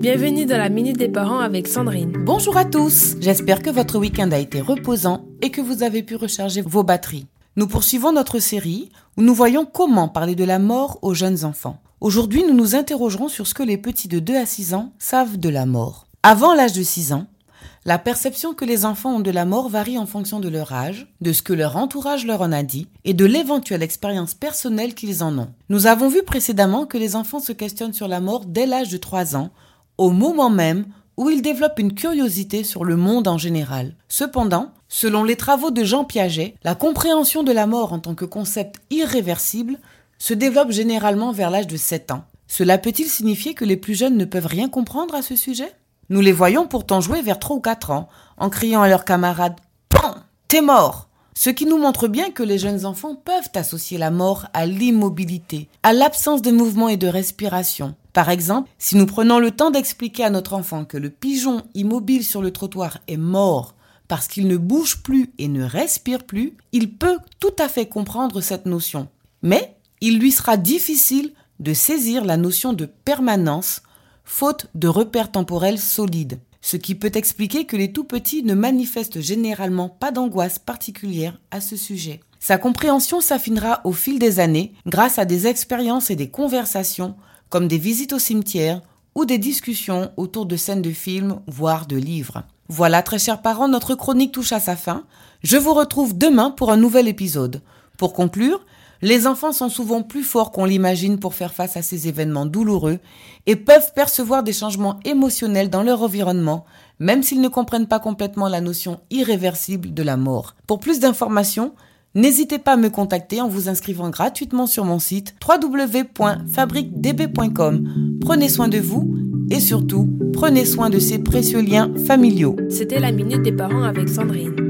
Bienvenue dans la Minute des Parents avec Sandrine. Bonjour à tous, j'espère que votre week-end a été reposant et que vous avez pu recharger vos batteries. Nous poursuivons notre série où nous voyons comment parler de la mort aux jeunes enfants. Aujourd'hui, nous nous interrogerons sur ce que les petits de 2 à 6 ans savent de la mort. Avant l'âge de 6 ans, la perception que les enfants ont de la mort varie en fonction de leur âge, de ce que leur entourage leur en a dit et de l'éventuelle expérience personnelle qu'ils en ont. Nous avons vu précédemment que les enfants se questionnent sur la mort dès l'âge de 3 ans, au moment même où ils développent une curiosité sur le monde en général. Cependant, selon les travaux de Jean Piaget, la compréhension de la mort en tant que concept irréversible se développe généralement vers l'âge de 7 ans. Cela peut-il signifier que les plus jeunes ne peuvent rien comprendre à ce sujet? Nous les voyons pourtant jouer vers trois ou quatre ans, en criant à leurs camarades Pan T'es mort Ce qui nous montre bien que les jeunes enfants peuvent associer la mort à l'immobilité, à l'absence de mouvement et de respiration. Par exemple, si nous prenons le temps d'expliquer à notre enfant que le pigeon immobile sur le trottoir est mort parce qu'il ne bouge plus et ne respire plus, il peut tout à fait comprendre cette notion. Mais il lui sera difficile de saisir la notion de permanence faute de repères temporels solides, ce qui peut expliquer que les tout petits ne manifestent généralement pas d'angoisse particulière à ce sujet. Sa compréhension s'affinera au fil des années grâce à des expériences et des conversations comme des visites au cimetière ou des discussions autour de scènes de films, voire de livres. Voilà, très chers parents, notre chronique touche à sa fin. Je vous retrouve demain pour un nouvel épisode. Pour conclure, les enfants sont souvent plus forts qu'on l'imagine pour faire face à ces événements douloureux et peuvent percevoir des changements émotionnels dans leur environnement, même s'ils ne comprennent pas complètement la notion irréversible de la mort. Pour plus d'informations, n'hésitez pas à me contacter en vous inscrivant gratuitement sur mon site www.fabriquedb.com. Prenez soin de vous et surtout, prenez soin de ces précieux liens familiaux. C'était la Minute des Parents avec Sandrine.